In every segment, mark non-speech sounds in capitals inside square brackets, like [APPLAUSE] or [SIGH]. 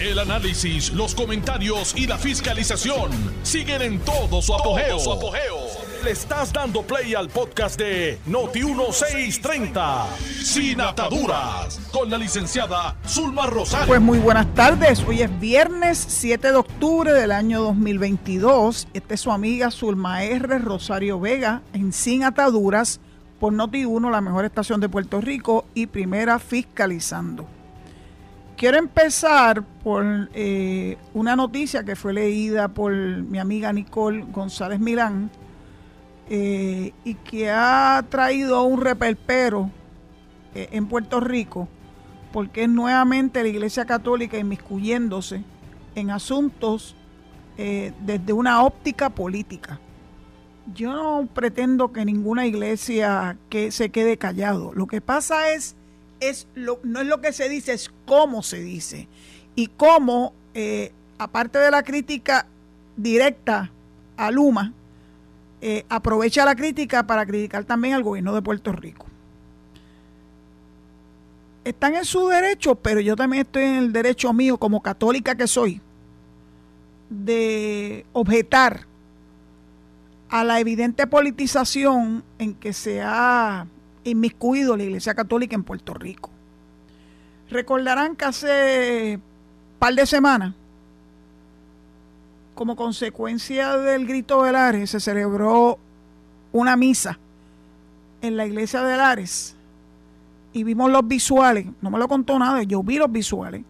El análisis, los comentarios y la fiscalización siguen en todo su apogeo. Le estás dando play al podcast de Noti1630, Sin Ataduras, con la licenciada Zulma Rosario. Pues muy buenas tardes, hoy es viernes 7 de octubre del año 2022. Esta es su amiga Zulma R. Rosario Vega en Sin Ataduras por Noti1, la mejor estación de Puerto Rico y primera fiscalizando. Quiero empezar por eh, una noticia que fue leída por mi amiga Nicole González Milán eh, y que ha traído un reperpero eh, en Puerto Rico porque es nuevamente la Iglesia Católica inmiscuyéndose en asuntos desde una óptica política. Yo no pretendo que ninguna iglesia que se quede callado. Lo que pasa es es lo, no es lo que se dice, es cómo se dice. Y cómo, eh, aparte de la crítica directa a Luma, eh, aprovecha la crítica para criticar también al gobierno de Puerto Rico. Están en su derecho, pero yo también estoy en el derecho mío, como católica que soy, de objetar a la evidente politización en que se ha inmiscuido la Iglesia Católica en Puerto Rico. Recordarán que hace par de semanas, como consecuencia del grito de Lares, se celebró una misa en la iglesia de Lares y vimos los visuales, no me lo contó nada, yo vi los visuales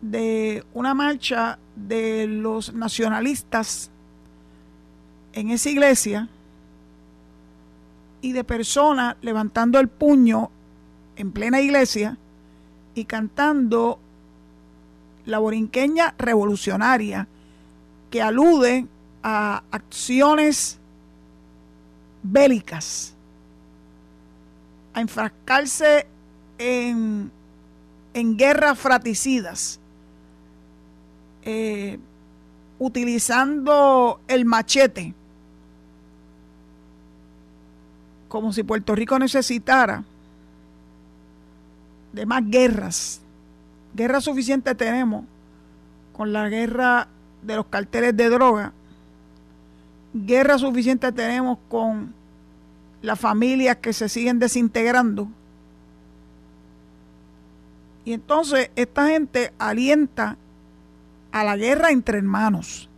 de una marcha de los nacionalistas en esa iglesia y de personas levantando el puño en plena iglesia y cantando la borinqueña revolucionaria que alude a acciones bélicas, a enfrascarse en, en guerras fraticidas, eh, utilizando el machete como si Puerto Rico necesitara de más guerras. Guerra suficiente tenemos con la guerra de los carteles de droga. Guerra suficiente tenemos con las familias que se siguen desintegrando. Y entonces esta gente alienta a la guerra entre hermanos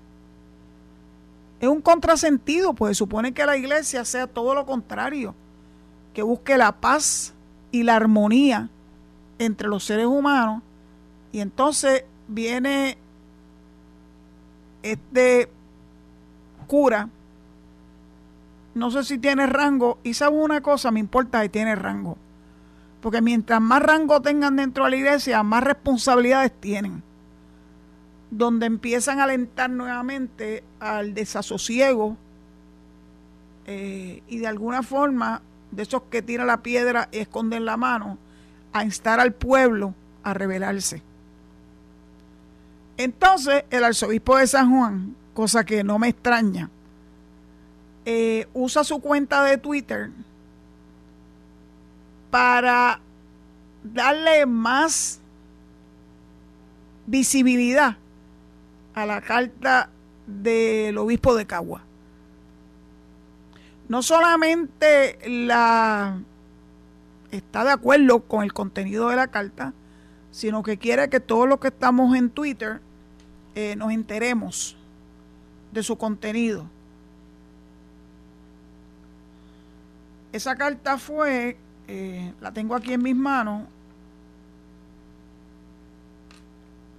es un contrasentido, pues supone que la iglesia sea todo lo contrario, que busque la paz y la armonía entre los seres humanos. Y entonces viene este cura, no sé si tiene rango, y sabe una cosa, me importa si tiene rango. Porque mientras más rango tengan dentro de la iglesia, más responsabilidades tienen donde empiezan a alentar nuevamente al desasosiego eh, y de alguna forma de esos que tiran la piedra y esconden la mano, a instar al pueblo a rebelarse. Entonces el arzobispo de San Juan, cosa que no me extraña, eh, usa su cuenta de Twitter para darle más visibilidad a la carta del obispo de Cagua. No solamente la está de acuerdo con el contenido de la carta, sino que quiere que todos los que estamos en Twitter eh, nos enteremos de su contenido. Esa carta fue, eh, la tengo aquí en mis manos,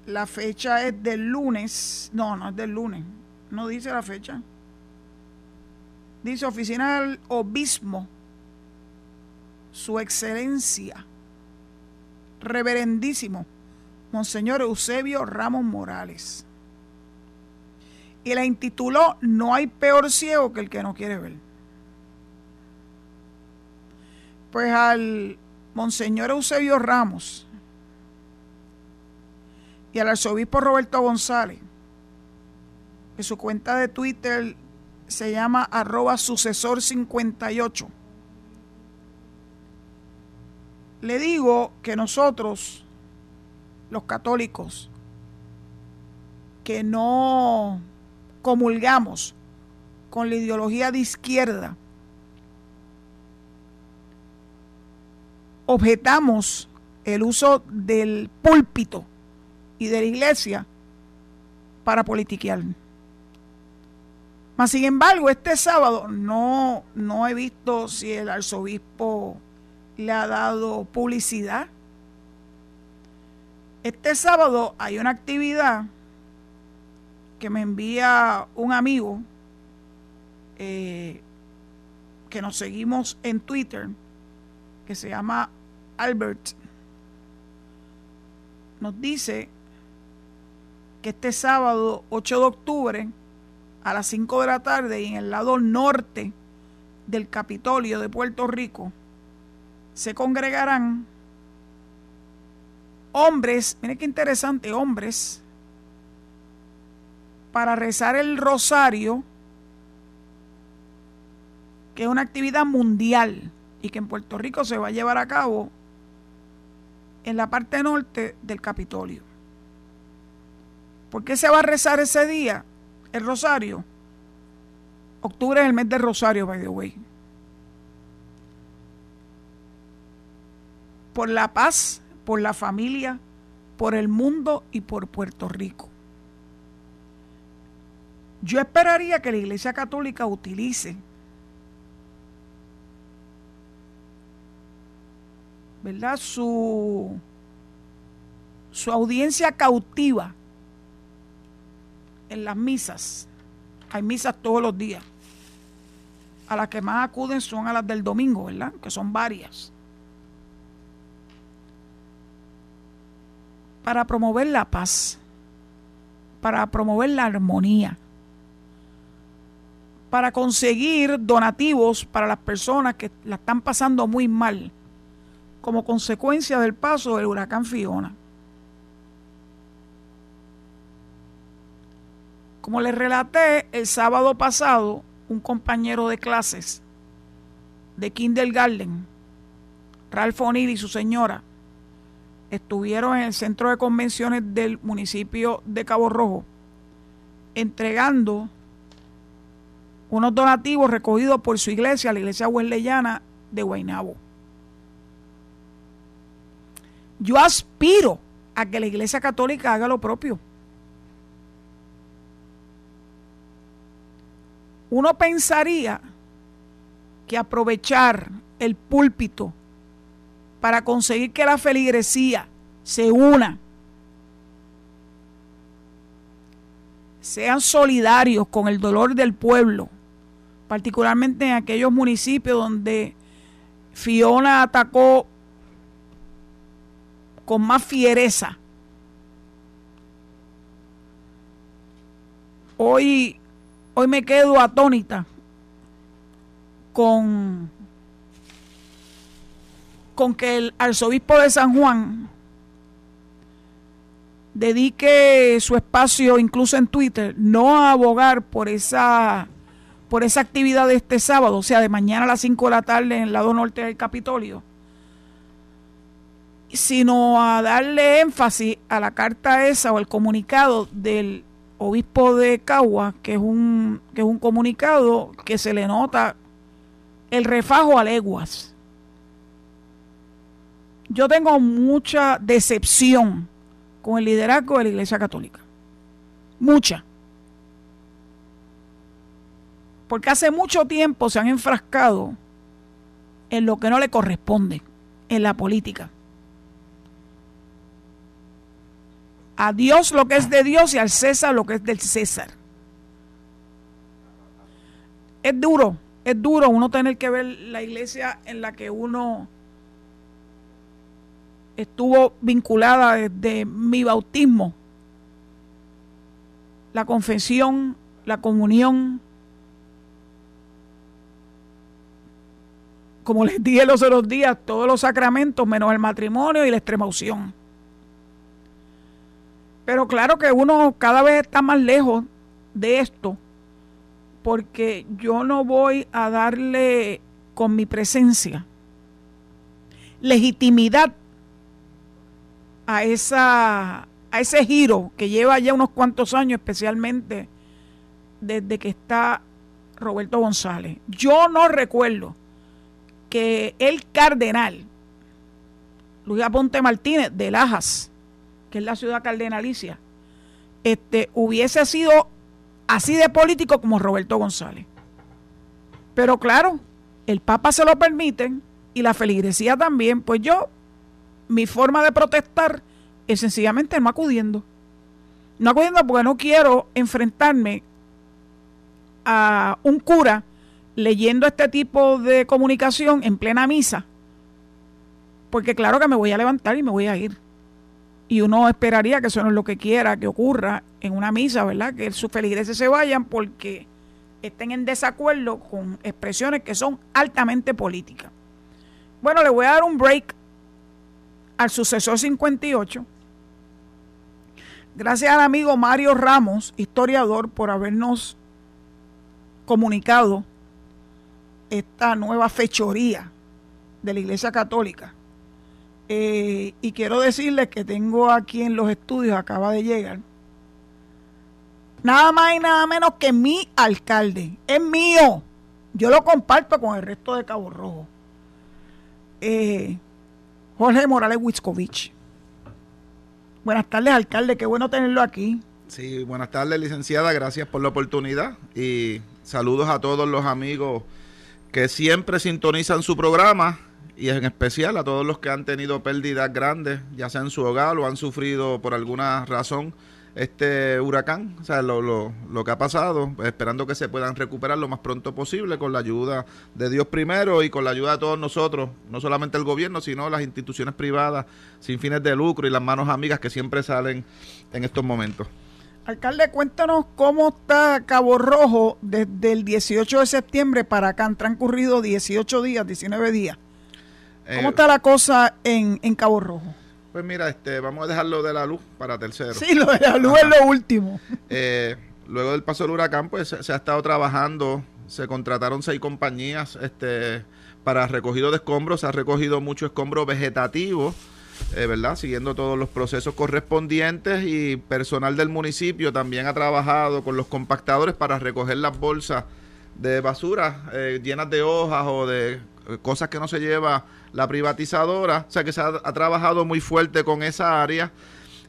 La fecha es del lunes. No, no es del lunes. No dice la fecha. Dice Oficina del Obispo. Su Excelencia. Reverendísimo. Monseñor Eusebio Ramos Morales. Y la intituló No hay peor ciego que el que no quiere ver. Pues al Monseñor Eusebio Ramos y al arzobispo Roberto González, que su cuenta de Twitter se llama arroba sucesor 58. Le digo que nosotros, los católicos, que no comulgamos con la ideología de izquierda, objetamos el uso del púlpito y de la iglesia para politiquear. Mas, sin embargo, este sábado no, no he visto si el arzobispo le ha dado publicidad. Este sábado hay una actividad que me envía un amigo eh, que nos seguimos en Twitter, que se llama Albert, nos dice que este sábado 8 de octubre a las 5 de la tarde y en el lado norte del Capitolio de Puerto Rico se congregarán hombres, miren qué interesante, hombres, para rezar el rosario, que es una actividad mundial y que en Puerto Rico se va a llevar a cabo en la parte norte del Capitolio. ¿Por qué se va a rezar ese día el rosario? Octubre es el mes del rosario, by the way. Por la paz, por la familia, por el mundo y por Puerto Rico. Yo esperaría que la Iglesia Católica utilice ¿verdad? Su, su audiencia cautiva en las misas. Hay misas todos los días. A las que más acuden son a las del domingo, ¿verdad? Que son varias. Para promover la paz, para promover la armonía, para conseguir donativos para las personas que la están pasando muy mal como consecuencia del paso del huracán Fiona. Como les relaté el sábado pasado, un compañero de clases de Kindergarten, Ralph O'Neill y su señora, estuvieron en el centro de convenciones del municipio de Cabo Rojo entregando unos donativos recogidos por su iglesia, la iglesia wesleyana de Guaynabo. Yo aspiro a que la Iglesia Católica haga lo propio. Uno pensaría que aprovechar el púlpito para conseguir que la feligresía se una, sean solidarios con el dolor del pueblo, particularmente en aquellos municipios donde Fiona atacó con más fiereza. Hoy, hoy me quedo atónita con, con que el arzobispo de San Juan dedique su espacio, incluso en Twitter, no a abogar por esa, por esa actividad de este sábado, o sea, de mañana a las 5 de la tarde en el lado norte del Capitolio, sino a darle énfasis a la carta esa o el comunicado del obispo de Cagua, que es un, que es un comunicado que se le nota el refajo a leguas. Yo tengo mucha decepción con el liderazgo de la Iglesia Católica. Mucha. Porque hace mucho tiempo se han enfrascado en lo que no le corresponde en la política. A Dios lo que es de Dios y al César lo que es del César. Es duro, es duro uno tener que ver la iglesia en la que uno estuvo vinculada desde mi bautismo, la confesión, la comunión, como les dije los otros días, todos los sacramentos menos el matrimonio y la extrema unción. Pero claro que uno cada vez está más lejos de esto, porque yo no voy a darle con mi presencia legitimidad a esa, a ese giro que lleva ya unos cuantos años, especialmente desde que está Roberto González. Yo no recuerdo que el cardenal Luis Aponte Martínez de Lajas, que es la ciudad cardenalicia, este, hubiese sido así de político como Roberto González. Pero claro, el Papa se lo permite y la feligresía también, pues yo, mi forma de protestar es sencillamente no acudiendo. No acudiendo porque no quiero enfrentarme a un cura leyendo este tipo de comunicación en plena misa, porque claro que me voy a levantar y me voy a ir. Y uno esperaría que eso no es lo que quiera que ocurra en una misa, ¿verdad? Que sus feligreses se vayan porque estén en desacuerdo con expresiones que son altamente políticas. Bueno, le voy a dar un break al sucesor 58. Gracias al amigo Mario Ramos, historiador, por habernos comunicado esta nueva fechoría de la Iglesia Católica. Eh, y quiero decirles que tengo aquí en los estudios, acaba de llegar, nada más y nada menos que mi alcalde. Es mío. Yo lo comparto con el resto de Cabo Rojo. Eh, Jorge Morales Wiscovich. Buenas tardes, alcalde. Qué bueno tenerlo aquí. Sí, buenas tardes, licenciada. Gracias por la oportunidad. Y saludos a todos los amigos que siempre sintonizan su programa y en especial a todos los que han tenido pérdidas grandes, ya sea en su hogar o han sufrido por alguna razón este huracán, o sea, lo, lo, lo, que ha pasado, esperando que se puedan recuperar lo más pronto posible con la ayuda de Dios primero y con la ayuda de todos nosotros, no solamente el gobierno, sino las instituciones privadas sin fines de lucro y las manos amigas que siempre salen en estos momentos. Alcalde, cuéntanos cómo está Cabo Rojo desde el 18 de septiembre para acá. Han transcurrido 18 días, 19 días. ¿Cómo eh, está la cosa en, en Cabo Rojo? Pues mira, este, vamos a dejarlo de la luz para tercero. Sí, lo de la luz es lo último. Eh, luego del paso del huracán, pues se, ha estado trabajando, se contrataron seis compañías este, para recogido de escombros, se ha recogido mucho escombro vegetativo, eh, ¿verdad? Siguiendo todos los procesos correspondientes y personal del municipio también ha trabajado con los compactadores para recoger las bolsas de basura eh, llenas de hojas o de cosas que no se lleva la privatizadora, o sea que se ha, trabajado muy fuerte con esa área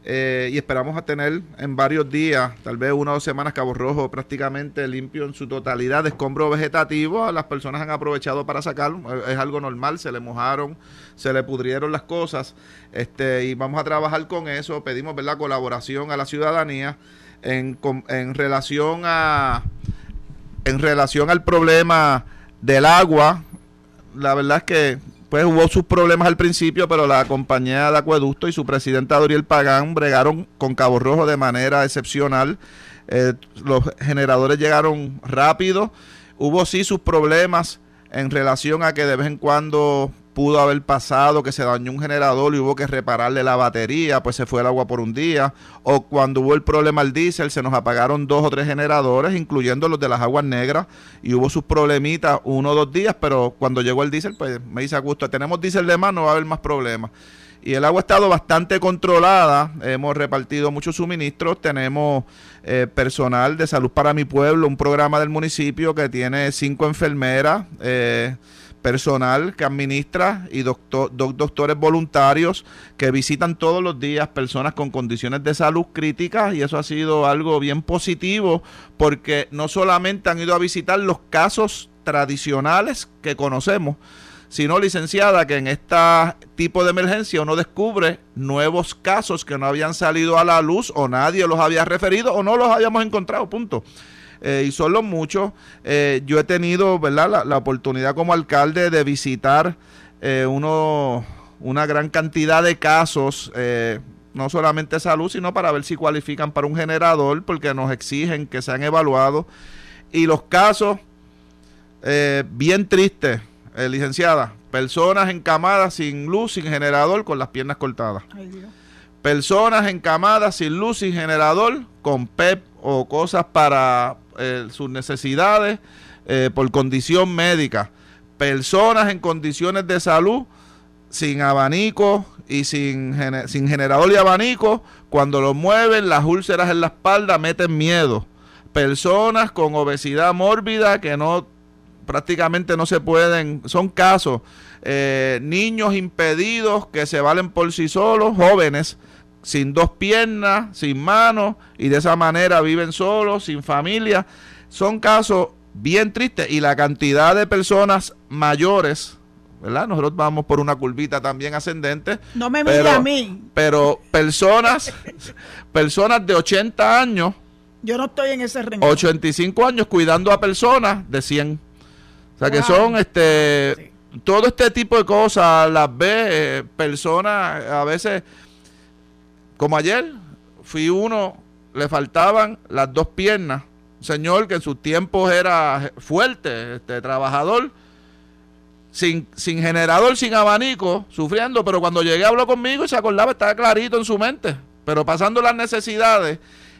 eh, y esperamos a tener en varios días, tal vez una o dos semanas, Cabo Rojo prácticamente limpio en su totalidad de escombro vegetativo. Las personas han aprovechado para sacarlo, es algo normal, se le mojaron, se le pudrieron las cosas este, y vamos a trabajar con eso. Pedimos la colaboración a la ciudadanía en, en relación a en relación al problema del agua. La verdad es que pues hubo sus problemas al principio, pero la compañía de acueducto y su presidenta Doriel Pagán bregaron con Cabo Rojo de manera excepcional. Eh, los generadores llegaron rápido. Hubo sí sus problemas en relación a que de vez en cuando pudo haber pasado que se dañó un generador y hubo que repararle la batería, pues se fue el agua por un día. O cuando hubo el problema al diésel, se nos apagaron dos o tres generadores, incluyendo los de las aguas negras, y hubo sus problemitas uno o dos días, pero cuando llegó el diésel, pues me dice Augusto, tenemos diésel de más, no va a haber más problemas. Y el agua ha estado bastante controlada, hemos repartido muchos suministros, tenemos eh, personal de salud para mi pueblo, un programa del municipio que tiene cinco enfermeras. Eh, personal que administra y dos doctores voluntarios que visitan todos los días personas con condiciones de salud críticas y eso ha sido algo bien positivo porque no solamente han ido a visitar los casos tradicionales que conocemos, sino licenciada que en este tipo de emergencia uno descubre nuevos casos que no habían salido a la luz o nadie los había referido o no los habíamos encontrado, punto. Eh, y son los muchos. Eh, yo he tenido ¿verdad? La, oportunidad como alcalde de visitar eh, uno, una gran cantidad de casos, no solamente salud, sino para ver si cualifican para un generador, porque nos exigen que sean evaluados. Y los casos, bien tristes, licenciada, personas encamadas sin luz, sin generador, con las piernas cortadas. Personas encamadas sin luz, sin generador, con PEP o cosas para eh, sus necesidades eh, por condición médica. Personas en condiciones de salud sin abanico y sin, generador y abanico, cuando lo mueven, las úlceras en la espalda meten miedo. Personas con obesidad mórbida que no prácticamente no se pueden, son casos, eh, niños impedidos que se valen por sí solos, jóvenes sin dos piernas, sin manos, y de esa manera viven solos, sin familia. Son casos bien tristes y la cantidad de personas mayores, ¿verdad? Nosotros vamos por una curvita también ascendente. No me mire a mí. Pero personas, [LAUGHS] personas de 80 años. Yo no estoy en ese renglón. 85 años cuidando a personas de 100. O sea que son este todo este tipo de cosas las ve eh, personas a veces como ayer fui uno le faltaban las dos piernas un señor que en sus tiempos era fuerte este trabajador sin, sin generador sin abanico sufriendo pero cuando llegué habló conmigo y se acordaba estaba clarito en su mente pero pasando las necesidades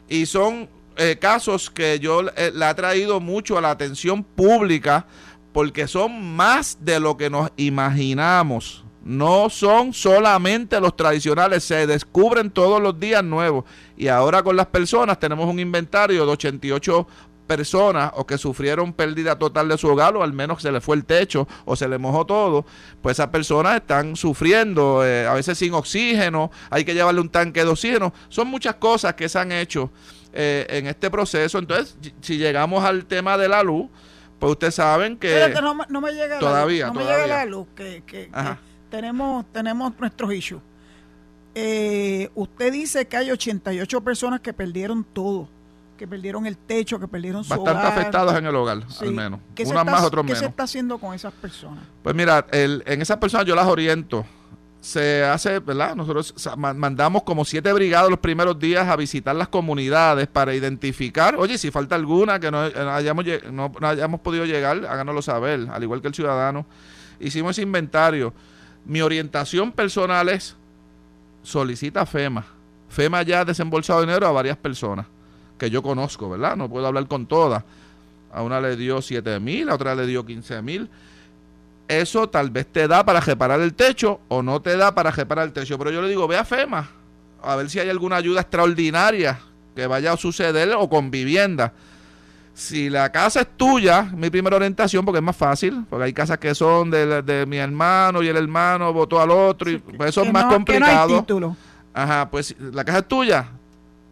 y son eh, casos que yo eh, le ha traído mucho a la atención pública porque son más de lo que nos imaginamos. No son solamente los tradicionales, se descubren todos los días nuevos. Y ahora con las personas tenemos un inventario de 88 personas o que sufrieron pérdida total de su hogar o al menos se le fue el techo o se le mojó todo, pues esas personas están sufriendo, eh, a veces sin oxígeno, hay que llevarle un tanque de oxígeno. Son muchas cosas que se han hecho eh, en este proceso. Entonces, si llegamos al tema de la luz, pues ustedes saben que... no, me llega todavía, la luz. No me llega la luz, que, tenemos, tenemos nuestros issues. Eh, usted dice que hay 88 personas que perdieron todo, que perdieron el techo, que perdieron su Bastante afectadas en el hogar, al menos. Unas más, otros menos. ¿Qué se está haciendo con esas personas? Pues mira, el, en esas personas yo las oriento se hace, ¿verdad? Nosotros mandamos como siete brigadas los primeros días a visitar las comunidades para identificar, oye, si falta alguna que no hayamos, no, hayamos podido llegar, háganoslo saber, al igual que el ciudadano. Hicimos ese inventario. Mi orientación personal es, solicita FEMA. FEMA ya ha desembolsado dinero a varias personas que yo conozco, ¿verdad? No puedo hablar con todas. A una le dio 7 mil, a otra le dio 15 mil eso tal vez te da para reparar el techo o no te da para reparar el techo. Pero yo le digo, ve a FEMA, a ver si hay alguna ayuda extraordinaria que vaya a suceder o con vivienda. Si la casa es tuya, mi primera orientación, porque es más fácil, porque hay casas que son de, mi hermano y el hermano votó al otro, y pues eso es más complicado. Ajá, pues la casa es tuya,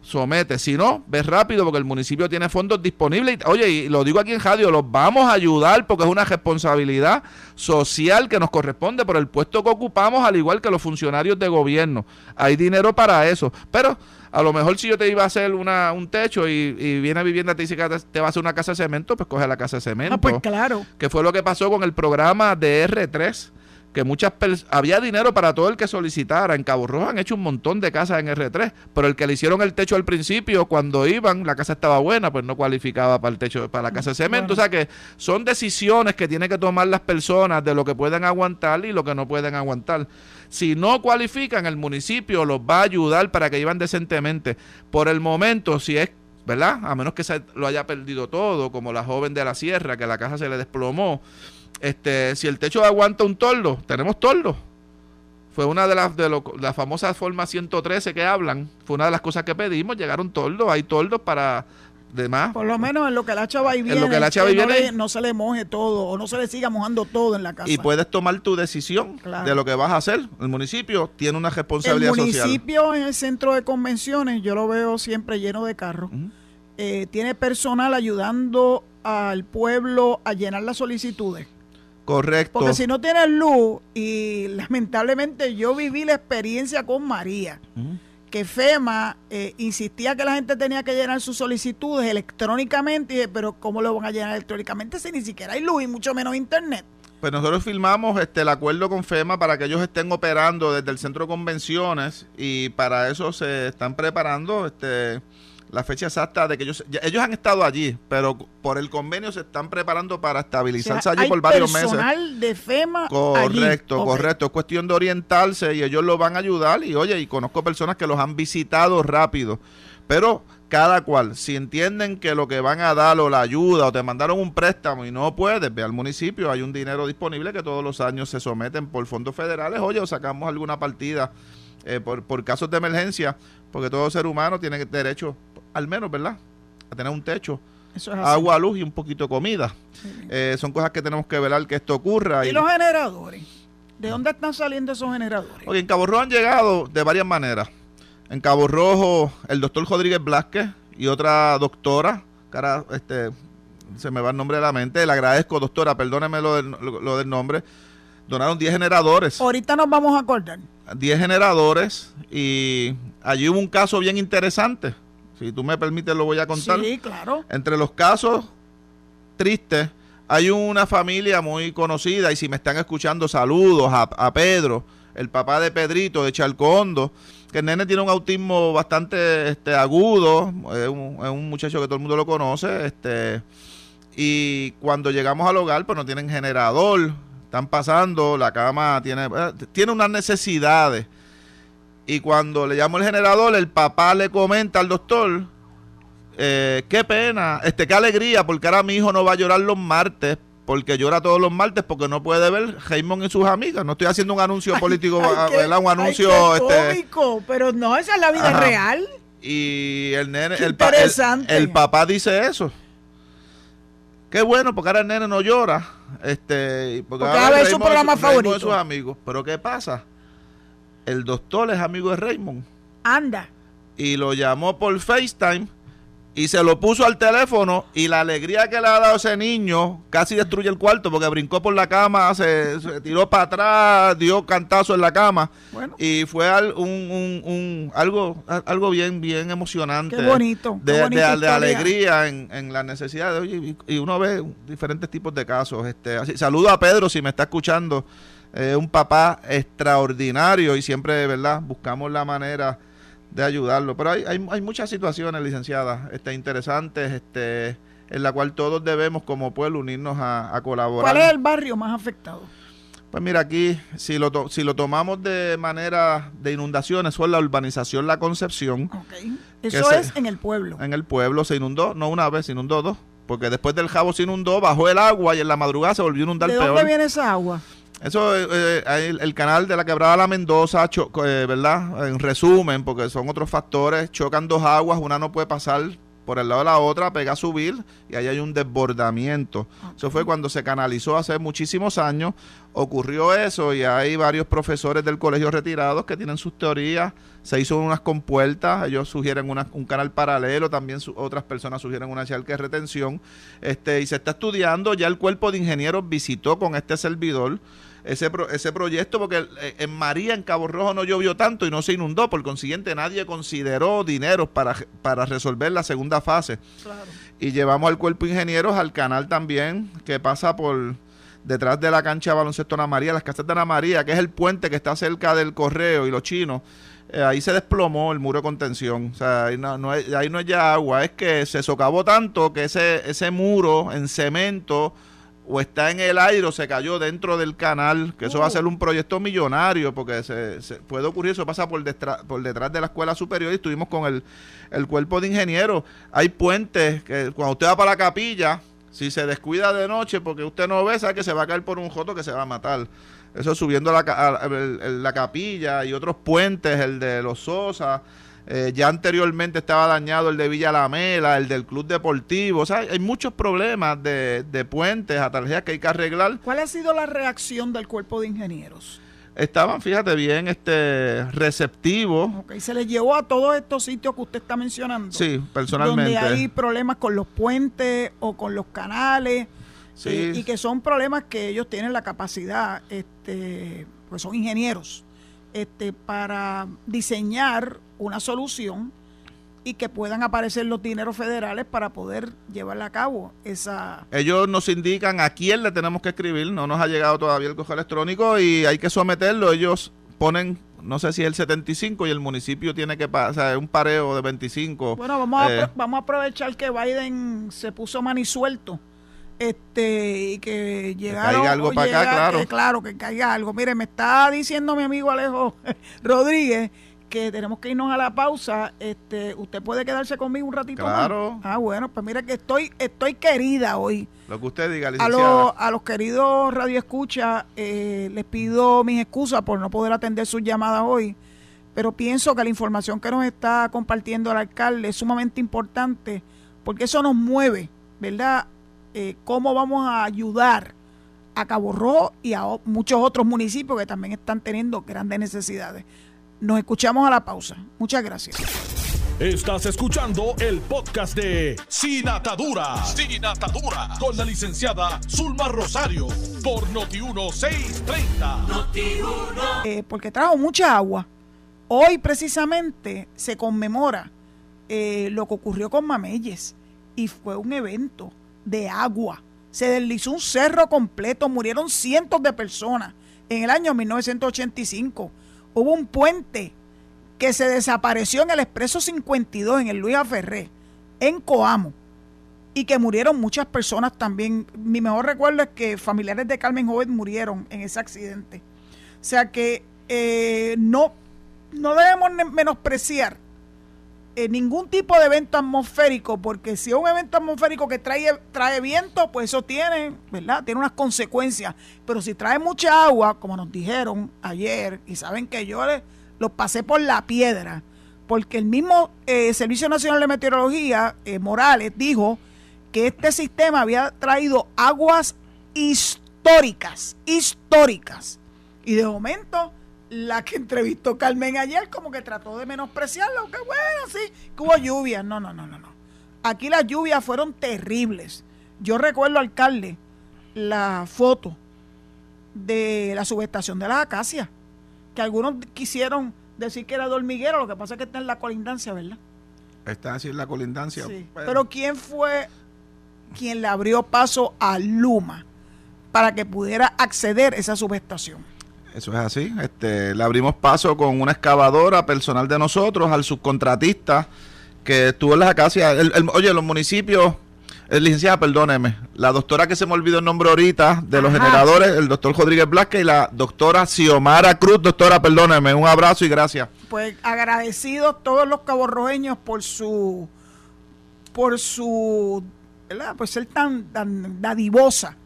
somete. Si no, ves rápido porque el municipio tiene fondos disponibles. Oye, y lo digo aquí en radio, los vamos a ayudar porque es una responsabilidad social que nos corresponde por el puesto que ocupamos, al igual que los funcionarios de gobierno. Hay dinero para eso. Pero a lo mejor si yo te iba a hacer una, un techo y, y viene vivienda te dice que te va a hacer una casa de cemento, pues coge la casa de cemento. Ah, pues claro. Que fue lo que pasó con el programa de R3 que muchas había dinero para todo el que solicitara. En Cabo Rojo han hecho un montón de casas en R3, pero el que le hicieron el techo al principio, cuando iban, la casa estaba buena, pues no cualificaba para el techo, para la casa de cemento. O sea que son decisiones que tienen que tomar las personas de lo que pueden aguantar y lo que no pueden aguantar. Si no cualifican, el municipio los va a ayudar para que vivan decentemente. Por el momento, si es ¿verdad? A menos que se lo haya perdido todo, como la joven de la sierra, que la casa se le desplomó este, si el techo aguanta un toldo, tenemos toldo. Fue una de las de la famosa forma 113 que hablan. Fue una de las cosas que pedimos. Llegaron toldos. Hay toldos para demás. Por lo menos en lo que la chava y viene. En lo que la chava viene. No, se le moje todo o no se le siga mojando todo en la casa. Y puedes tomar tu decisión de lo que vas a hacer. El municipio tiene una responsabilidad social. El municipio en el centro de convenciones, yo lo veo siempre lleno de carros. Eh, tiene personal ayudando al pueblo a llenar las solicitudes. Correcto. Porque si no tienes luz, y lamentablemente yo viví la experiencia con María, que FEMA eh, insistía que la gente tenía que llenar sus solicitudes electrónicamente, y dije, pero ¿cómo lo van a llenar electrónicamente si ni siquiera hay luz y mucho menos internet? Pues nosotros firmamos este, el acuerdo con FEMA para que ellos estén operando desde el centro de convenciones y para eso se están preparando este, la fecha exacta de que ellos ellos han estado allí, pero por el convenio se están preparando para estabilizarse allí por varios meses. personal de FEMA Correcto, correcto. Es cuestión de orientarse y ellos lo van a ayudar. Y oye, y conozco personas que los han visitado rápido. Pero cada cual, si entienden que lo que van a dar o la ayuda o te mandaron un préstamo y no puedes, ve al municipio, hay un dinero disponible que todos los años se someten por fondos federales, oye, o sacamos alguna partida eh, por, por casos de emergencia, porque todo ser humano tiene derecho, al menos, ¿verdad?, a tener un techo. agua, luz y un poquito de comida. Eh, son cosas que tenemos que velar que esto ocurra. ¿Y, los generadores? ¿De dónde están saliendo esos generadores? Oye, en Cabo Rojo han llegado de varias maneras. En Cabo Rojo, el doctor Rodríguez Blasquez y otra doctora, cara, este, se me va el nombre de la mente, le agradezco, doctora, perdóneme lo del, lo, del nombre, donaron 10 generadores. Ahorita nos vamos a acordar. 10 generadores y allí hubo un caso bien interesante. Si tú me permites, lo voy a contar. Sí, claro. Entre los casos tristes, hay una familia muy conocida y si me están escuchando, saludos a, a Pedro, el papá de Pedrito de Chalcondo que el nene tiene un autismo bastante este, agudo, es un, muchacho que todo el mundo lo conoce, este, y cuando llegamos al hogar, pues no tienen generador, están pasando, la cama tiene, eh, tiene unas necesidades. Y cuando le llamo el generador, el papá le comenta al doctor, eh, qué pena, este, qué alegría, porque ahora mi hijo no va a llorar los martes porque llora todos los martes porque no puede ver Raymond y sus amigas. No estoy haciendo un anuncio político, Un anuncio... este, pero no, esa es la vida real. Y el nene, el, el, papá dice eso. Qué bueno, porque ahora el nene no llora. Este, porque, porque a ver su programa favorito. de sus amigos. Pero ¿qué pasa? El doctor es amigo de Raymond. Anda. Y lo llamó por FaceTime y se lo puso al teléfono y la alegría que le ha dado ese niño casi destruye el cuarto porque brincó por la cama, se, tiró para atrás, dio cantazo en la cama y fue un, algo algo bien bien emocionante. Qué bonito. De, alegría en, en la necesidad de, y, uno ve diferentes tipos de casos. Este, así, saludo a Pedro si me está escuchando, eh, un papá extraordinario y siempre, ¿verdad? Buscamos la manera de ayudarlo. Pero hay, hay, hay muchas situaciones, licenciadas, este, interesantes, este, en la cual todos debemos como pueblo unirnos a, colaborar. ¿Cuál es el barrio más afectado? Pues mira, aquí, si lo, si lo tomamos de manera de inundaciones, fue la urbanización La Concepción. Eso es en el pueblo. En el pueblo se inundó, no una vez, se inundó dos. Porque después del jabo se inundó, bajó el agua y en la madrugada se volvió a inundar ¿De dónde viene esa agua? Eso, eh, eh el, canal de la quebrada La Mendoza, eh, ¿verdad? En resumen, porque son otros factores, chocan dos aguas, una no puede pasar por el lado de la otra, pega a subir y ahí hay un desbordamiento. Eso fue cuando se canalizó hace muchísimos años, ocurrió eso y hay varios profesores del colegio retirados que tienen sus teorías, se hizo unas compuertas, ellos sugieren un canal paralelo, también otras personas sugieren una que de retención, este, y se está estudiando, ya el cuerpo de ingenieros visitó con este servidor ese, ese proyecto porque eh, en María, en Cabo Rojo, no llovió tanto y no se inundó. Por consiguiente, nadie consideró dinero para, para resolver la segunda fase. Y llevamos al cuerpo de ingenieros al canal también que pasa por detrás de la cancha de baloncesto Ana María, las casas de Ana María, que es el puente que está cerca del correo y los chinos. Eh, ahí se desplomó el muro de contención. O sea, ahí no, no ahí no es ya agua, es que se socavó tanto que ese, ese muro en cemento o está en el aire o se cayó dentro del canal, que eso va a ser un proyecto millonario, porque se, puede ocurrir, eso pasa por, por detrás de la escuela superior y estuvimos con el, el cuerpo de ingenieros. Hay puentes que cuando usted va para la capilla, si se descuida de noche porque usted no ve, sabe que se va a caer por un joto que se va a matar. Eso subiendo la, la capilla y otros puentes, el de los Sosa eh, ya anteriormente estaba dañado el de Villa Lamela, el del Club Deportivo. O sea, hay muchos problemas de, puentes, atalías que hay que arreglar. ¿Cuál ha sido la reacción del cuerpo de ingenieros? Estaban, fíjate bien, este receptivos. Okay, se les llevó a todos estos sitios que usted está mencionando. Sí, personalmente. Donde hay problemas con los puentes o con los canales. Sí. Eh, y que son problemas que ellos tienen la capacidad, este, pues son ingenieros, este, para diseñar una solución y que puedan aparecer los dineros federales para poder llevarla a cabo esa... Ellos nos indican a quién le tenemos que escribir, no nos ha llegado todavía el correo electrónico y hay que someterlo, ellos ponen, no sé si es el 75 y el municipio tiene que pasar un pareo de 25. Bueno, vamos, a, eh, vamos a aprovechar que Biden se puso manisuelto este y que llegaron que caiga algo para acá, claro. claro, que caiga algo. Mire, me está diciendo mi amigo Alejo [LAUGHS] Rodríguez que tenemos que irnos a la pausa. Este, ¿Usted puede quedarse conmigo un ratito claro. Ah, bueno, pues mira que estoy, estoy querida hoy. Lo que usted diga, licenciada. A los, a los queridos radioescuchas, eh, les pido mis excusas por no poder atender sus llamadas hoy, pero pienso que la información que nos está compartiendo el alcalde es sumamente importante porque eso nos mueve, ¿verdad? Eh, cómo vamos a ayudar a Cabo Rojo y a muchos otros municipios que también están teniendo grandes necesidades. Nos escuchamos a la pausa. Muchas gracias. Estás escuchando el podcast de Sin Atadura. Sin Atadura. Con la licenciada Zulma Rosario. Por Noti1630. Noti eh, porque trajo mucha agua. Hoy precisamente se conmemora eh, lo que ocurrió con Mameyes. Y fue un evento de agua se deslizó un cerro completo, murieron cientos de personas en el año 1985. Hubo un puente que se desapareció en el Expreso 52, en el Luis Aferré, en Coamo, y que murieron muchas personas también. Mi mejor recuerdo es que familiares de Carmen Joven murieron en ese accidente. O sea que eh, no, no debemos menospreciar eh, ningún tipo de evento atmosférico, porque si es un evento atmosférico que trae, trae viento, pues eso tiene, ¿verdad? Tiene unas consecuencias. Pero si trae mucha agua, como nos dijeron ayer, y saben que yo les, los pasé por la piedra, porque el mismo eh, Servicio Nacional de Meteorología, eh, Morales, dijo que este sistema había traído aguas históricas, históricas. Y de momento la que entrevistó Carmen ayer como que trató de menospreciarlo, que bueno, sí, que hubo lluvia. No, no, no, no, no. Aquí las lluvias fueron terribles. Yo recuerdo, alcalde, la foto de la subestación de las acacias, que algunos quisieron decir que era de hormiguero, lo que pasa es que está en la colindancia, ¿verdad? Está así en la colindancia. Sí. Pero ¿quién fue quien le abrió paso a Luma para que pudiera acceder a esa subestación? Eso es así. Este, le abrimos paso con una excavadora personal de nosotros al subcontratista que estuvo en las acacias. oye, los municipios, el licenciada, perdóneme, la doctora que se me olvidó el nombre ahorita de los generadores, el doctor Rodríguez Blasque y la doctora Xiomara Cruz. Doctora, perdóneme, un abrazo y gracias. Pues agradecidos todos los caborrojeños por su, por su, ¿verdad? Por ser tan, tan dadivosa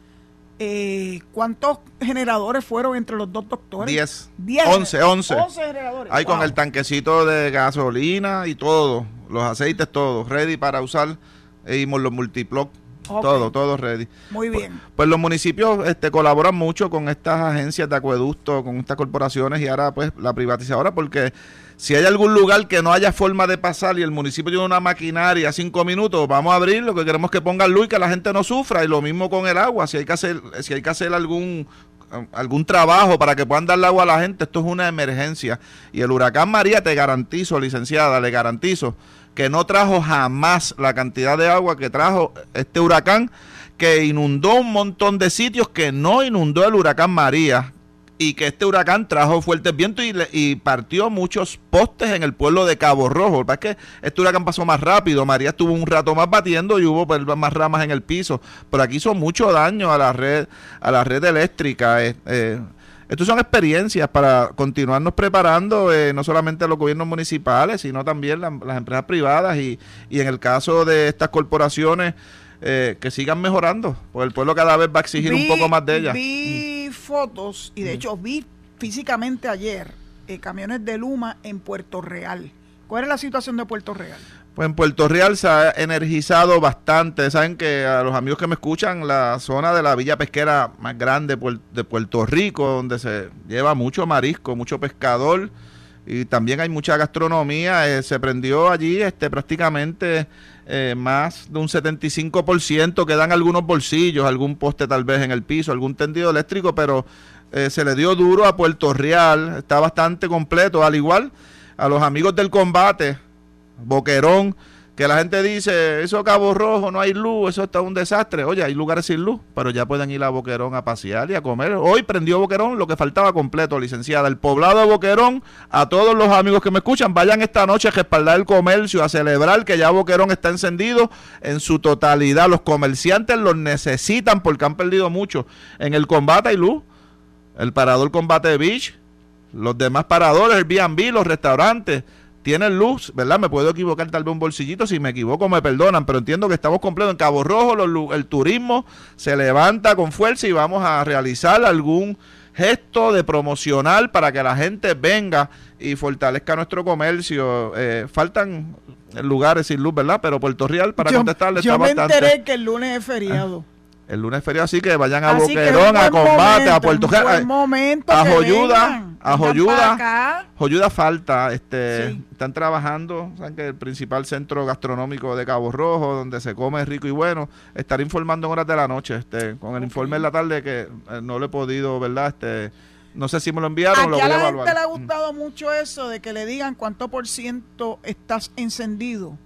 eh, ¿Cuántos generadores fueron entre los dos doctores? Diez. Diez. Once, once. Once generadores. Hay con el tanquecito de gasolina y todo, los aceites todos, ready para usar. E los multiploc, todo, todo ready. Muy pues, bien. Pues, los municipios este, colaboran mucho con estas agencias de acueducto, con estas corporaciones y ahora pues la privatizadora porque si hay algún lugar que no haya forma de pasar y el municipio tiene una maquinaria cinco minutos, vamos a abrir, lo que queremos que pongan luz y que la gente no sufra. Y lo mismo con el agua, si hay que hacer, si hay que hacer algún algún trabajo para que puedan darle agua a la gente, esto es una emergencia. Y el huracán María, te garantizo, licenciada, le garantizo, que no trajo jamás la cantidad de agua que trajo este huracán, que inundó un montón de sitios que no inundó el huracán María, y que este huracán trajo fuertes vientos y, partió muchos postes en el pueblo de Cabo Rojo. Es que este huracán pasó más rápido, María estuvo un rato más batiendo y hubo pues, más ramas en el piso, pero aquí hizo mucho daño a la red, a la red eléctrica. Eh, eh. Estas son experiencias para continuarnos preparando, eh, no solamente los gobiernos municipales, sino también las empresas privadas y, y en el caso de estas corporaciones, eh, que sigan mejorando, porque el pueblo cada vez va a exigir un poco más de ellas. Vi fotos y de hecho vi físicamente ayer eh, camiones de Luma en Puerto Real. ¿Cuál es la situación de Puerto Real? Pues en Puerto Real se ha energizado bastante. Saben que a los amigos que me escuchan, la zona de la villa pesquera más grande de Puerto Rico, donde se lleva mucho marisco, mucho pescador y también hay mucha gastronomía. Eh, se prendió allí este prácticamente eh, más de un 75%, quedan algunos bolsillos, algún poste tal vez en el piso, algún tendido eléctrico, pero eh, se le dio duro a Puerto Real, está bastante completo, al igual a los amigos del combate, Boquerón, que la gente dice, eso Cabo Rojo, no hay luz, eso está un desastre. Oye, hay lugares sin luz, pero ya pueden ir a Boquerón a pasear y a comer. Hoy prendió Boquerón lo que faltaba completo, licenciada. El poblado de Boquerón, a todos los amigos que me escuchan, vayan esta noche a respaldar el comercio, a celebrar que ya Boquerón está encendido en su totalidad. Los comerciantes los necesitan porque han perdido mucho. En el combate hay luz. El parador combate Beach Los demás paradores, el B&B, los restaurantes, tienen luz, ¿verdad? Me puedo equivocar tal vez un bolsillito, si me equivoco me perdonan, pero entiendo que estamos completos en Cabo Rojo, el turismo se levanta con fuerza y vamos a realizar algún gesto de promocional para que la gente venga y fortalezca nuestro comercio. Eh, faltan lugares sin luz, ¿verdad? Pero Puerto Real, para contestarle, yo me enteré que el lunes es feriado. El lunes feriado, así que vayan a Boquerón, a Combate, a Puerto Real. a Joyuda, a Joyuda. Joyuda falta, este, están trabajando, saben que el principal centro gastronómico de Cabo Rojo, donde se come rico y bueno, estaré informando en horas de la noche, este, con el informe en la tarde que eh, no le he podido, ¿verdad? Este, no sé si me lo enviaron, lo voy a, a la gente le ha gustado mucho eso de que le digan cuánto por ciento estás encendido.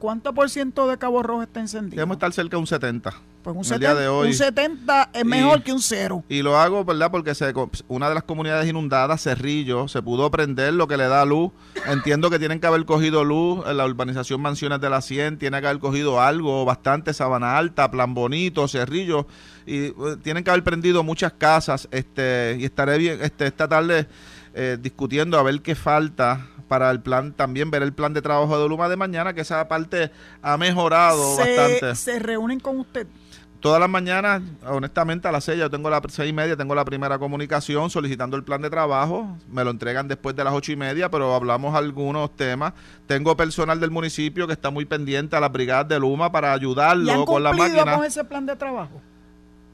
¿Cuánto por ciento de Cabo Rojo está encendido? Debemos estar cerca de un 70. Pues un, 70, de hoy. un 70 es mejor que un cero. Y lo hago, ¿verdad? Porque se, una de las comunidades inundadas, Cerrillo, se pudo prender lo que le da luz. Entiendo que tienen que haber cogido luz en la urbanización Mansiones de la 100, tiene que haber cogido algo, bastante Sabana Alta, Plan Bonito, Cerrillo, y eh, tienen que haber prendido muchas casas. este Y estaré bien este esta tarde eh, discutiendo a ver qué falta para el plan, también ver el plan de trabajo de Luma de mañana, que esa parte ha mejorado bastante. ¿Se reúnen con usted? Todas las mañanas, honestamente, a las seis, yo tengo las seis y media, tengo la primera comunicación solicitando el plan de trabajo. Me lo entregan después de las ocho y media, pero hablamos algunos temas. Tengo personal del municipio que está muy pendiente a las brigadas de Luma para ayudarlo con la máquina. con ese plan de trabajo?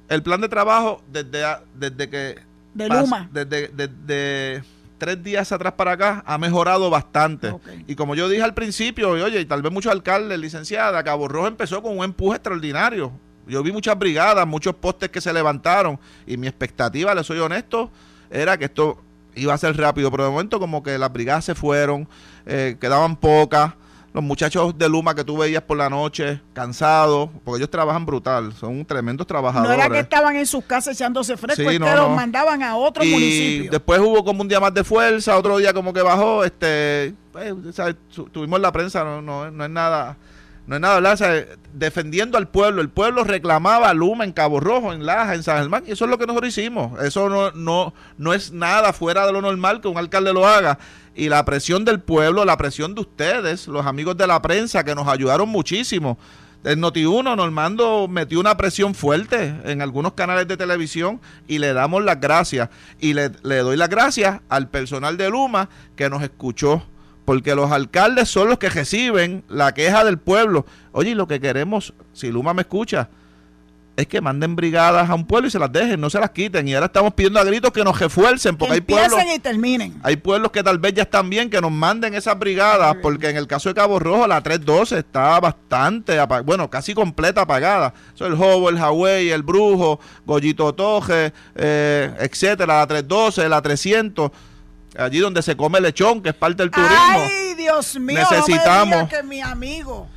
El plan de trabajo, desde, desde que. De Luma. Desde, desde, tres días atrás para acá ha mejorado bastante. Y como yo dije al principio, oye, y tal vez muchos alcaldes, licenciada, Cabo Rojo empezó con un empuje extraordinario. Yo vi muchas brigadas, muchos postes que se levantaron y mi expectativa, le soy honesto, era que esto iba a ser rápido, pero de momento como que las brigadas se fueron, eh, quedaban pocas. Los muchachos de Luma que tú veías por la noche, cansados, porque ellos trabajan brutal, son tremendos trabajadores. No era que estaban en sus casas echándose fresco, es que los mandaban a otro y Después hubo como un día más de fuerza, otro día como que bajó, este, pues, tuvimos la prensa, no, no, no es nada no es nada, ¿verdad? defendiendo al pueblo. El pueblo reclamaba Luma en Cabo Rojo, en Laja, en San Germán, y eso es lo que nosotros hicimos. Eso no, no, no es nada fuera de lo normal que un alcalde lo haga. Y la presión del pueblo, la presión de ustedes, los amigos de la prensa, que nos ayudaron muchísimo. El Noti1, Normando metió una presión fuerte en algunos canales de televisión y le damos las gracias. Y le, le doy las gracias al personal de Luma que nos escuchó porque los alcaldes son los que reciben la queja del pueblo. Oye, lo que queremos, si Luma me escucha, es que manden brigadas a un pueblo y se las dejen, no se las quiten. Y ahora estamos pidiendo a gritos que nos refuercen, porque hay pueblos. y terminen. Hay pueblos que tal vez ya están bien, que nos manden esas brigadas, porque en el caso de Cabo Rojo, la 312 está bastante, bueno, casi completa apagada. Eso el Jobo, el Hawaii, el Brujo, Goyito Toje, eh, etcétera, la 312, la 300 allí donde se come lechón, que es parte del turismo. Ay, Dios mío, necesitamos que mi amigo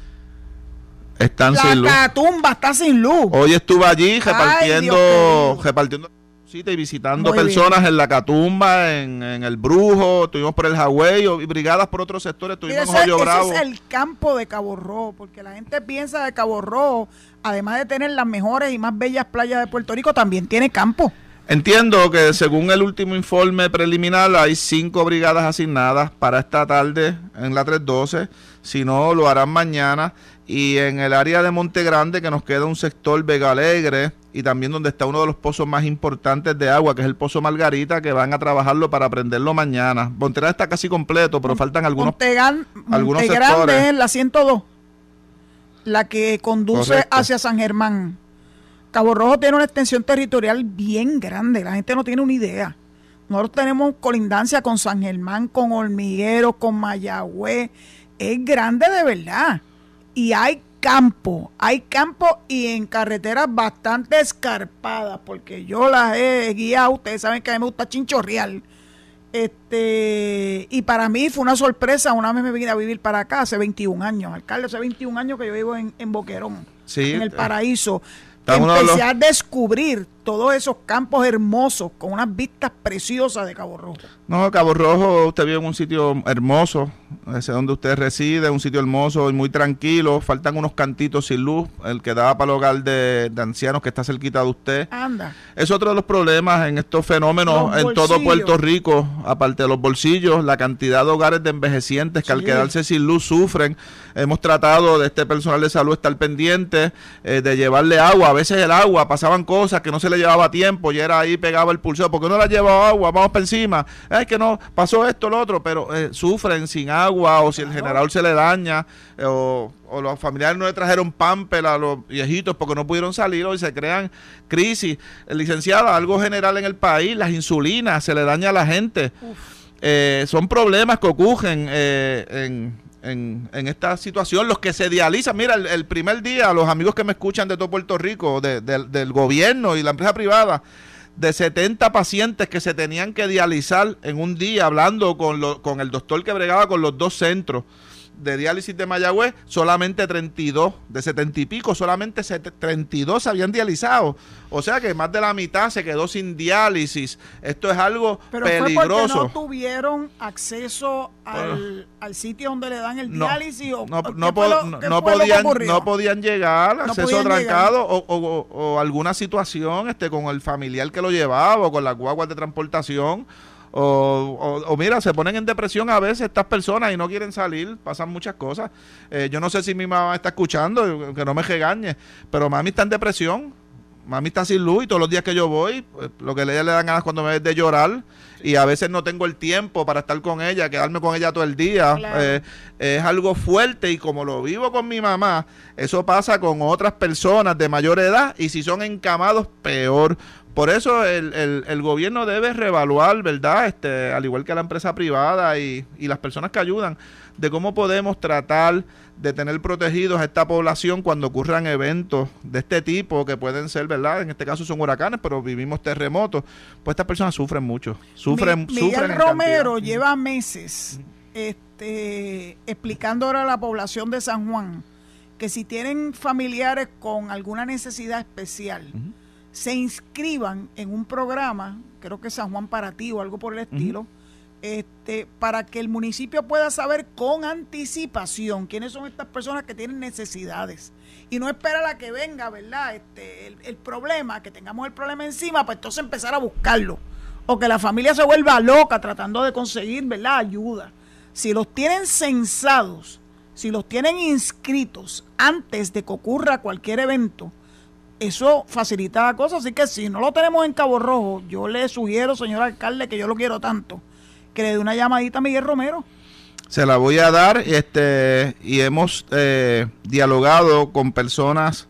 están sin luz. La tumba está sin luz. Hoy estuve allí repartiendo, repartiendo y visitando personas en la Catumba, en, el Brujo, estuvimos por el Hawái y brigadas por otros sectores, estuvimos en Joyo Bravo. Ese es el campo de Cabo Rojo, porque la gente piensa de Cabo Rojo, además de tener las mejores y más bellas playas de Puerto Rico, también tiene campo. Entiendo que según el último informe preliminar hay cinco brigadas asignadas para esta tarde en la 312, si no lo harán mañana. Y en el área de Monte Grande, que nos queda un sector Vega Alegre y también donde está uno de los pozos más importantes de agua, que es el Pozo Margarita, que van a trabajarlo para prenderlo mañana. Monte Grande está casi completo, pero faltan algunos, Monte, algunos Grande es la 102, la que conduce hacia San Germán. Cabo Rojo tiene una extensión territorial bien grande, la gente no tiene una idea. Nosotros tenemos colindancia con San Germán, con Hormiguero, con Mayagüez. Es grande de verdad. Y hay campo, hay campo y en carreteras bastante escarpadas, porque yo las he guiado, ustedes saben que a mí me gusta chinchorreal. Este, y para mí fue una sorpresa, una vez me vine a vivir para acá hace 21 años, alcalde, hace 21 años que yo vivo en, en Boquerón, en el paraíso empecé a descubrir todos esos campos hermosos con unas vistas preciosas de Cabo Rojo. No, Cabo Rojo, usted vive en un sitio hermoso, ese es donde usted reside, un sitio hermoso y muy tranquilo. Faltan unos cantitos sin luz, el que daba para el hogar de, ancianos que está cerquita de usted. Anda. Es otro de los problemas en estos fenómenos en todo Puerto Rico, aparte de los bolsillos, la cantidad de hogares de envejecientes que al quedarse sin luz sufren. Hemos tratado de este personal de salud estar pendiente, eh, de llevarle agua. A veces el agua, pasaban cosas que no se le llevaba tiempo y era ahí pegaba el pulseo. porque no la llevaba agua? Vamos para encima. Es que no, pasó esto, lo otro, pero eh, sufren sin agua o si el generador se le daña eh, o, los familiares no le trajeron pamper a los viejitos porque no pudieron salir y se crean crisis. Licenciado, algo general en el país, las insulinas, se le daña a la gente. son problemas que ocurren en, en, esta situación. Los que se dializan, mira, el, primer día, los amigos que me escuchan de todo Puerto Rico, del gobierno y la empresa privada, de 70 pacientes que se tenían que dializar en un día, hablando con, lo, con el doctor que bregaba con los dos centros de diálisis de Mayagüez, solamente 32, de 70 y pico, solamente 32 se habían dializado. O sea que más de la mitad se quedó sin diálisis. Esto es algo Pero peligroso. Fue no tuvieron acceso al, sitio donde le dan el diálisis o no, no, podían, no podían llegar, acceso trancado O, o, alguna situación este con el familiar que lo llevaba o con las guaguas de transportación o, o, mira, se ponen en depresión a veces estas personas y no quieren salir, pasan muchas cosas. Eh, yo no sé si mi mamá está escuchando, que no me regañe, pero mami está en depresión, mami está sin luz y todos los días que yo voy, pues, lo que le, le dan ganas cuando me ves de llorar y a veces no tengo el tiempo para estar con ella, quedarme con ella todo el día. Eh, es algo fuerte y como lo vivo con mi mamá, eso pasa con otras personas de mayor edad y si son encamados, peor. Por eso el, el, gobierno debe reevaluar, ¿verdad? Este, al igual que la empresa privada y, y las personas que ayudan, de cómo podemos tratar de tener protegidos a esta población cuando ocurran eventos de este tipo, que pueden ser, ¿verdad? En este caso son huracanes, pero vivimos terremotos. Pues estas personas sufren mucho. Sufren, Miguel Romero lleva meses este, explicando ahora a la población de San Juan que si tienen familiares con alguna necesidad especial, se inscriban en un programa, creo que San Juan para ti o algo por el estilo, este, para que el municipio pueda saber con anticipación quiénes son estas personas que tienen necesidades. Y no esperar a que venga, ¿verdad? Este, el, problema, que tengamos el problema encima, pues entonces empezar a buscarlo. O que la familia se vuelva loca tratando de conseguir, ¿verdad? Ayuda. Si los tienen censados, si los tienen inscritos antes de que ocurra cualquier evento, eso facilita la cosa. Así que si no lo tenemos en Cabo Rojo, yo le sugiero, señor alcalde, que yo lo quiero tanto, que le dé una llamadita a Miguel Romero. Se la voy a dar este, y hemos eh, dialogado con personas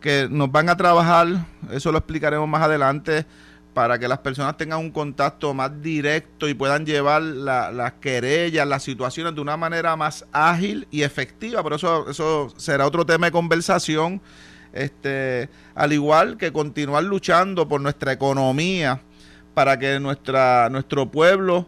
que nos van a trabajar, eso lo explicaremos más adelante, para que las personas tengan un contacto más directo y puedan llevar las querellas, las situaciones de una manera más ágil y efectiva. Pero eso, eso será otro tema de conversación este, al igual que continuar luchando por nuestra economía para que nuestra, nuestro pueblo,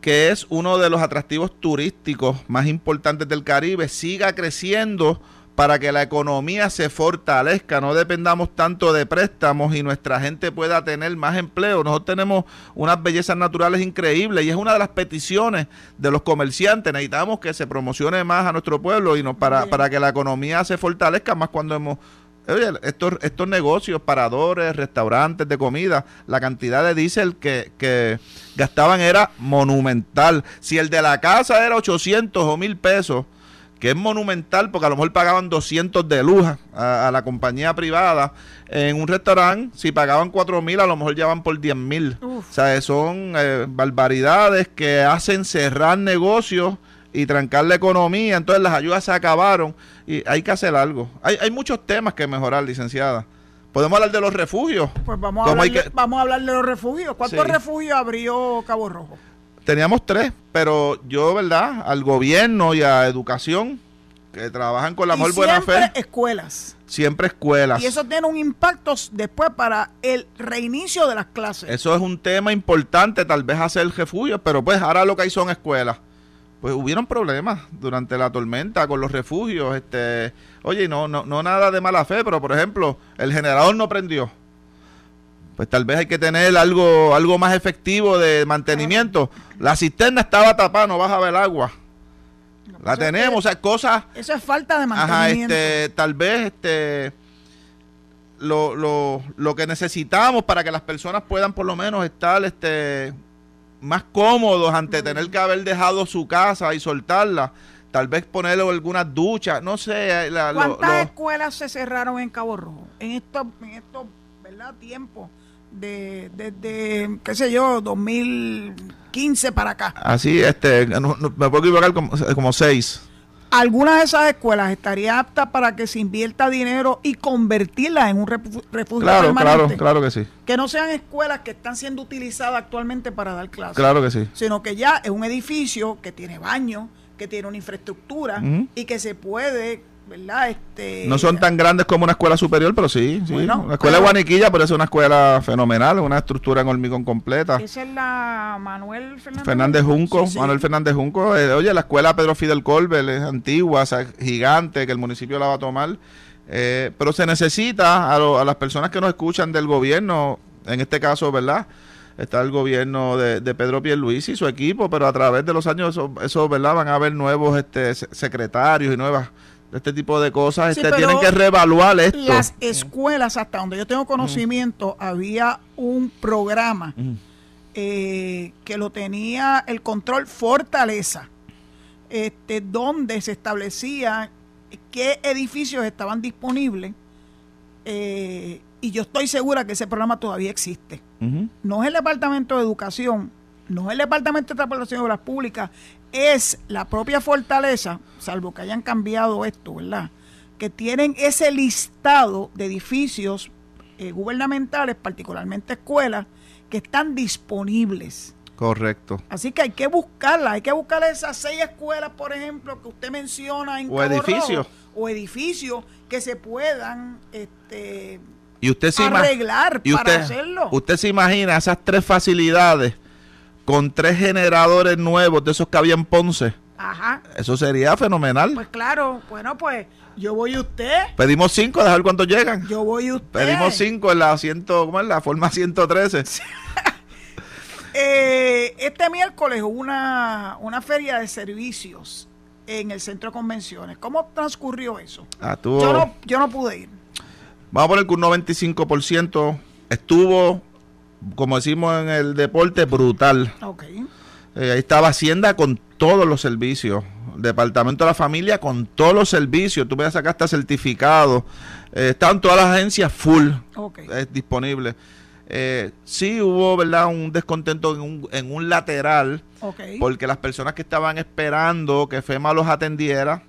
que es uno de los atractivos turísticos más importantes del Caribe, siga creciendo para que la economía se fortalezca, no dependamos tanto de préstamos y nuestra gente pueda tener más empleo. Nosotros tenemos unas bellezas naturales increíbles y es una de las peticiones de los comerciantes. Necesitamos que se promocione más a nuestro pueblo y no, para, para que la economía se fortalezca más cuando hemos Oye, estos, estos negocios, paradores, restaurantes de comida, la cantidad de diésel que, que gastaban era monumental. Si el de la casa era 800 o 1000 pesos, que es monumental porque a lo mejor pagaban 200 de luz a, la compañía privada. En un restaurante, si pagaban 4 mil, a lo mejor ya van por 10 mil. O sea, son eh, barbaridades que hacen cerrar negocios y trancar la economía. Entonces las ayudas se acabaron y hay que hacer algo. Hay, hay muchos temas que mejorar, licenciada. ¿Podemos hablar de los refugios? Pues vamos a, vamos a hablar de los refugios. ¿Cuántos refugios abrió Cabo Rojo? Teníamos tres, pero yo, ¿verdad? Al gobierno y a educación, que trabajan con la mejor buena fe. Siempre escuelas. Siempre escuelas. Y eso tiene un impacto después para el reinicio de las clases. Eso es un tema importante, tal vez hacer refugio, pero pues ahora lo que hay son escuelas. Pues hubieron problemas durante la tormenta con los refugios. Este, oye, no, no, no nada de mala fe, pero por ejemplo, el generador no prendió pues tal vez hay que tener algo, algo más efectivo de mantenimiento. La cisterna estaba tapada, no vas a ver agua. La tenemos, o sea, cosas. Eso es falta de mantenimiento. Ajá, este, tal vez este lo, lo, lo que necesitamos para que las personas puedan por lo menos estar este más cómodos ante tener que haber dejado su casa y soltarla. Tal vez ponerle algunas duchas, no sé. La, ¿Cuántas escuelas se cerraron en Cabo Rojo en estos, en estos ¿verdad? tiempos? De desde, qué sé yo, 2015 para acá. Así, este, me puedo equivocar como, como seis. ¿Alguna de esas escuelas estaría apta para que se invierta dinero y convertirlas en un refugio claro, Claro, claro que sí. Que no sean escuelas que están siendo utilizadas actualmente para dar clases. Claro que sí. Sino que ya es un edificio que tiene baño, que tiene una infraestructura y que se puede ¿verdad? Este, no son tan grandes como una escuela superior, pero sí, sí. la escuela de Guaniquilla, pero es una escuela fenomenal, una estructura en hormigón completa. Esa es la Manuel Fernández, Fernández Junco, Manuel Fernández Junco. Eh, oye, la escuela Pedro Fidel Colbert es antigua, gigante, que el municipio la va a tomar. Eh, pero se necesita a, a las personas que nos escuchan del gobierno, en este caso, ¿verdad? está el gobierno de, de Pedro Pierluisi y su equipo, pero a través de los años eso, eso ¿verdad? van a haber nuevos este, secretarios y nuevas este tipo de cosas, este, tienen que reevaluar esto. Las escuelas, hasta donde yo tengo conocimiento, había un programa eh, que lo tenía el control Fortaleza, este, donde se establecía qué edificios estaban disponibles. Eh, y yo estoy segura que ese programa todavía existe. No es el Departamento de Educación, no es el Departamento de Transportación y Obras Públicas, es la propia fortaleza, salvo que hayan cambiado esto, ¿verdad? Que tienen ese listado de edificios eh, gubernamentales, particularmente escuelas, que están disponibles. Correcto. Así que hay que buscarla, hay que buscar esas seis escuelas, por ejemplo, que usted menciona en o edificios o edificios que se puedan este, y usted se arreglar para hacerlo. Usted se imagina esas tres facilidades con tres generadores nuevos de esos que había en Ponce. Ajá. Eso sería fenomenal. Pues claro, bueno, pues yo voy usted. Pedimos cinco, a ver cuántos llegan. Yo voy usted. Pedimos cinco en la ciento, ¿cómo es? La forma 113. [LAUGHS] eh, este miércoles hubo una, una feria de servicios en el centro de convenciones. ¿Cómo transcurrió eso? Ah, yo, no, yo no pude ir. Vamos a poner que un 95% estuvo como decimos en el deporte, brutal. Eh, ahí estaba Hacienda con todos los servicios. Departamento de la Familia con todos los servicios. Tú ves acá hasta certificado. Eh, estaban todas las agencias full es disponible. Eh, sí hubo, ¿verdad? Un descontento en un, en un lateral. Porque las personas que estaban esperando que FEMA los atendiera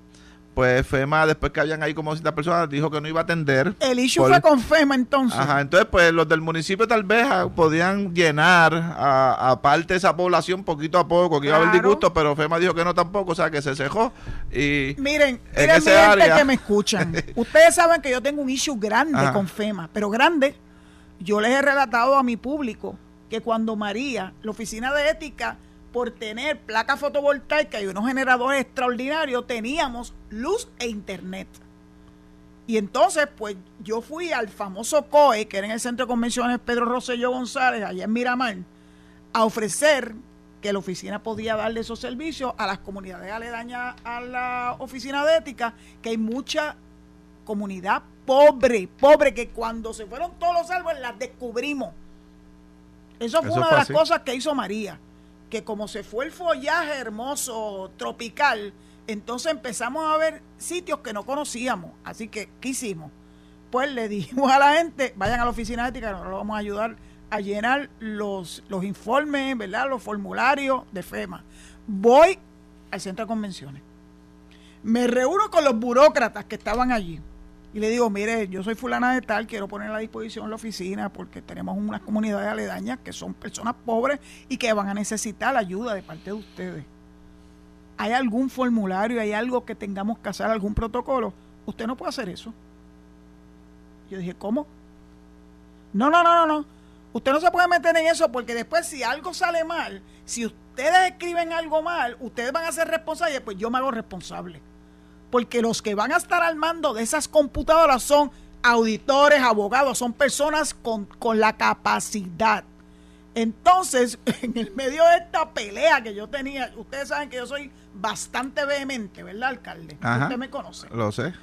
pues FEMA, después que habían ahí como cientos personas, dijo que no iba a atender. El issue fue con FEMA entonces. Ajá, entonces pues los del municipio tal vez ah, podían llenar a, parte de esa población poquito a poco, que iba a haber disgusto, pero FEMA dijo que no tampoco, o sea que se cejó. Y miren, en ese área... que me escuchan, [LAUGHS] ustedes saben que yo tengo un issue grande con FEMA, pero grande. Yo les he relatado a mi público que cuando María, la oficina de ética, por tener placa fotovoltaica y unos generadores extraordinarios, teníamos luz e internet. Y entonces, pues yo fui al famoso COE, que era en el Centro de Convenciones Pedro Rosselló González, allá en Miramar, a ofrecer que la oficina podía darle esos servicios a las comunidades aledañas a la oficina de ética, que hay mucha comunidad pobre, pobre, que cuando se fueron todos los árboles las descubrimos. Eso fue una de las cosas que hizo María que como se fue el follaje hermoso tropical, entonces empezamos a ver sitios que no conocíamos. Así que, ¿qué hicimos? Pues le dijimos a la gente, vayan a la oficina de ética, nosotros vamos a ayudar a llenar los, los informes, ¿verdad? Los formularios de FEMA. Voy al centro de convenciones. Me reúno con los burócratas que estaban allí y le digo, mire, yo soy fulana de tal, quiero poner a la disposición la oficina porque tenemos unas comunidades aledañas que son personas pobres y que van a necesitar ayuda de parte de ustedes. ¿Hay algún formulario, hay algo que tengamos que hacer, algún protocolo? Usted no puede hacer eso. Yo dije, ¿cómo? No, no, no, no, no. Usted no se puede meter en eso porque después si algo sale mal, si ustedes escriben algo mal, ustedes van a ser responsables, pues yo me hago responsable porque los que van a estar al mando de esas computadoras son auditores, abogados, son personas con, con la capacidad. Entonces, [LAUGHS] en el medio de esta pelea que yo tenía, ustedes saben que yo soy bastante vehemente, ¿verdad, alcalde? Usted me conoce. Lo sé.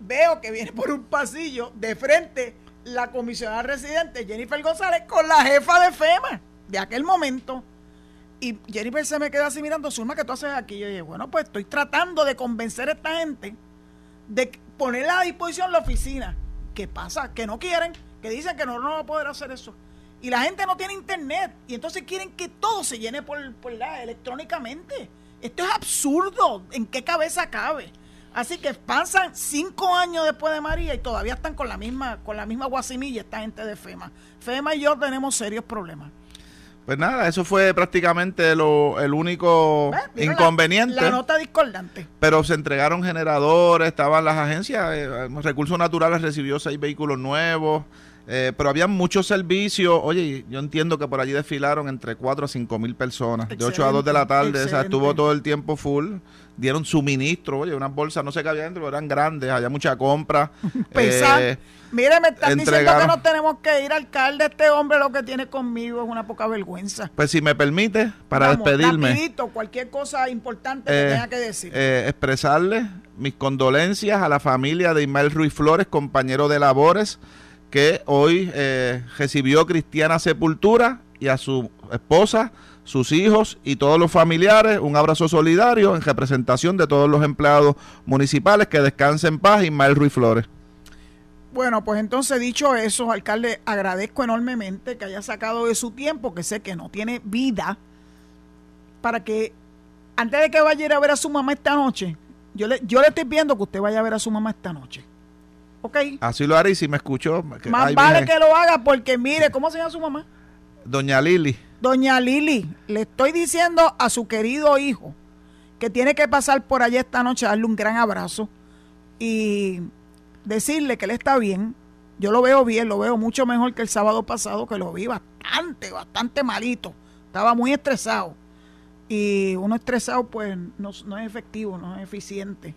Veo que viene por un pasillo de frente la comisionada residente Jennifer González con la jefa de FEMA de aquel momento. Y Jennifer se me queda así mirando, Zulma, ¿qué tú haces aquí? Y yo dije, bueno, pues estoy tratando de convencer a esta gente de ponerla a disposición la oficina. ¿Qué pasa? Que no quieren, que dicen que no, no va a poder hacer eso. Y la gente no tiene internet. Y entonces quieren que todo se llene por, por la, electrónicamente. Esto es absurdo. ¿En qué cabeza cabe? Así que pasan cinco años después de María y todavía están con la misma, con la misma guasimilla esta gente de FEMA. FEMA y yo tenemos serios problemas. Pues nada, eso fue prácticamente lo, el único inconveniente. La, nota discordante. Pero se entregaron generadores, estaban las agencias, eh, Recursos Naturales recibió seis vehículos nuevos, eh, pero había muchos servicios. Oye, yo entiendo que por allí desfilaron entre 4 a 5 mil personas. de 8 a 2 de la tarde. O sea, estuvo todo el tiempo full. Dieron suministro. Oye, unas bolsas, no sé qué había dentro, pero eran grandes. Había mucha compra. [LAUGHS] Pensar. Eh, Mire, me están diciendo que no tenemos que ir, alcalde. Este hombre lo que tiene conmigo es una poca vergüenza. Pues si me permite, para despedirme. Rapidito, cualquier cosa importante que eh, tenga que decir. expresarle mis condolencias a la familia de Ismael Ruiz Flores, compañero de labores que hoy eh, recibió cristiana sepultura y a su esposa, sus hijos y todos los familiares un abrazo solidario en representación de todos los empleados municipales que descansen en paz, Ismael Ruiz Flores. Bueno, pues entonces dicho eso, alcalde, agradezco enormemente que haya sacado de su tiempo, que sé que no tiene vida, para que antes de que vaya a ir a ver a su mamá esta noche, yo le, yo le estoy pidiendo que usted vaya a ver a su mamá esta noche. Así lo haré y si me escuchó. Más vale que lo haga porque mire, ¿cómo se llama su mamá? Doña Lili. Doña Lili, le estoy diciendo a su querido hijo que tiene que pasar por allá esta noche, darle un gran abrazo y decirle que él está bien. Yo lo veo bien, lo veo mucho mejor que el sábado pasado, que lo vi bastante, bastante malito. Estaba muy estresado. Y uno estresado, pues, no, no es efectivo, no es eficiente.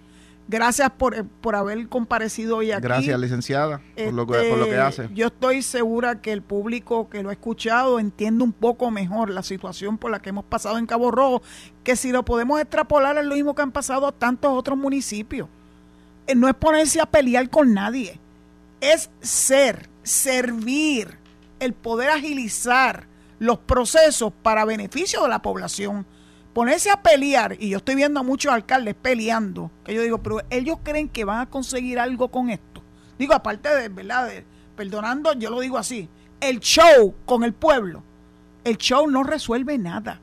Gracias por, por haber comparecido hoy aquí. Gracias, licenciada, por, lo que, por lo que este, hace. Yo estoy segura que el público que lo ha escuchado entiende un poco mejor la situación por la que hemos pasado en Cabo Rojo, que si lo podemos extrapolar es lo mismo que han pasado a tantos otros municipios. Eh, no es ponerse a pelear con nadie, es ser, servir, el poder agilizar los procesos para beneficio de la población ponerse a pelear, y yo estoy viendo a muchos alcaldes peleando, que yo digo, pero ellos creen que van a conseguir algo con esto. Digo, aparte de, ¿verdad? perdonando, yo lo digo así, el show con el pueblo, el show no resuelve nada.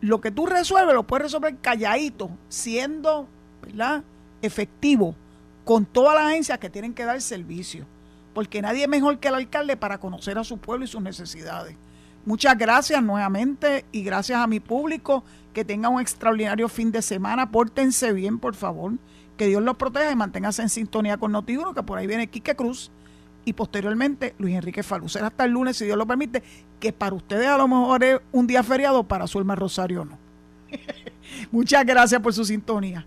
Lo que tú resuelves lo puedes resolver calladito, siendo, ¿verdad? Efectivo con todas las agencias que tienen que dar servicio. Porque nadie es mejor que el alcalde para conocer a su pueblo y sus necesidades. Muchas gracias nuevamente y gracias a mi público que tengan un extraordinario fin de semana. Pórtense bien, por favor. Que Dios los proteja y manténganse en sintonía con Notiuno, que por ahí viene Quique Cruz y posteriormente Luis Enrique Falú. Será hasta el lunes, si Dios lo permite, que para ustedes a lo mejor es un día feriado, para su Rosario no. [LAUGHS] Muchas gracias por su sintonía.